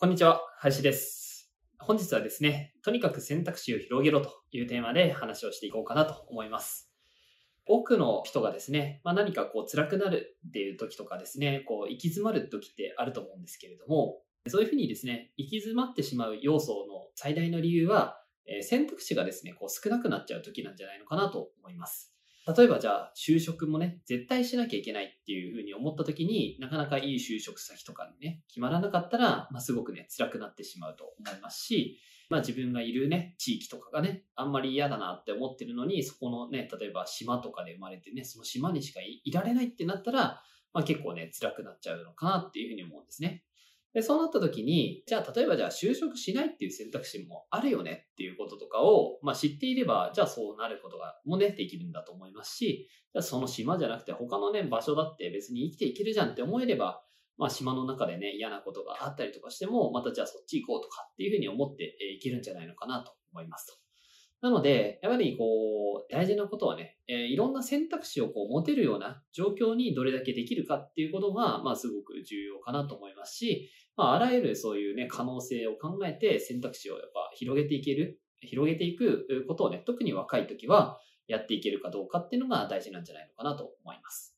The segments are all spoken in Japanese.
こんにちは林です本日はですねとにかく選択肢を広げろというテーマで話をしていこうかなと思います多くの人がですね、まあ、何かこう辛くなるっていう時とかですね、こう行き詰まる時ってあると思うんですけれども、そういうふうにですね、行き詰まってしまう要素の最大の理由は、え選択肢がですね、こう少なくなっちゃう時なんじゃないのかなと思います。例えばじゃあ就職もね、絶対しなきゃいけないっていうふうに思った時になかなかいい就職先とかにね、決まらなかったら、まあ、すごくね、辛くなってしまうと思いますし、まあ自分がいるね、地域とかがね、あんまり嫌だなって思ってるのに、そこのね、例えば島とかで生まれてね、その島にしかいられないってなったら、まあ結構ね、辛くなっちゃうのかなっていうふうに思うんですね。で、そうなった時に、じゃあ例えばじゃあ就職しないっていう選択肢もあるよねっていうこととかを、まあ知っていれば、じゃあそうなることがもね、できるんだと思いますし、じゃあその島じゃなくて他のね、場所だって別に生きていけるじゃんって思えれば、まあ島の中でね、嫌なことがあったりとかしても、またじゃあそっち行こうとかっていうふうに思っていけるんじゃないのかなと思いますと。なので、やはりこう、大事なことはね、えー、いろんな選択肢をこう持てるような状況にどれだけできるかっていうことが、まあすごく重要かなと思いますし、まああらゆるそういうね、可能性を考えて選択肢をやっぱ広げていける、広げていくことをね、特に若い時はやっていけるかどうかっていうのが大事なんじゃないのかなと思います。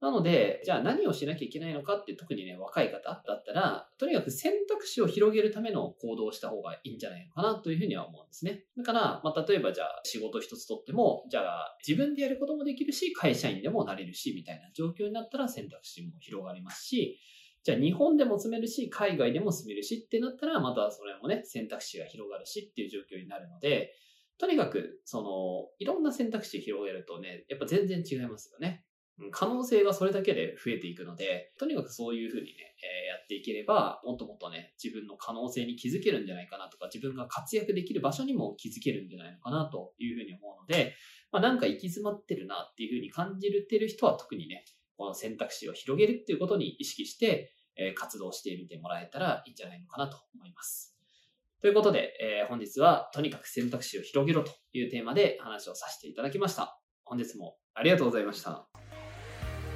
なので、じゃあ何をしなきゃいけないのかって特にね、若い方だったら、とにかく選択肢を広げるための行動をした方がいいんじゃないのかなというふうには思うんですね。だから、まあ、例えばじゃあ仕事一つとっても、じゃあ自分でやることもできるし、会社員でもなれるし、みたいな状況になったら選択肢も広がりますし、じゃあ日本でも住めるし、海外でも住めるしってなったら、またそれもね、選択肢が広がるしっていう状況になるので、とにかく、その、いろんな選択肢広げるとね、やっぱ全然違いますよね。可能性がそれだけで増えていくので、とにかくそういうふうにね、えー、やっていければ、もっともっとね、自分の可能性に気づけるんじゃないかなとか、自分が活躍できる場所にも気づけるんじゃないのかなというふうに思うので、まあ、なんか行き詰まってるなっていうふうに感じてる人は特にね、この選択肢を広げるっていうことに意識して、えー、活動してみてもらえたらいいんじゃないのかなと思います。ということで、えー、本日はとにかく選択肢を広げろというテーマで話をさせていただきました。本日もありがとうございました。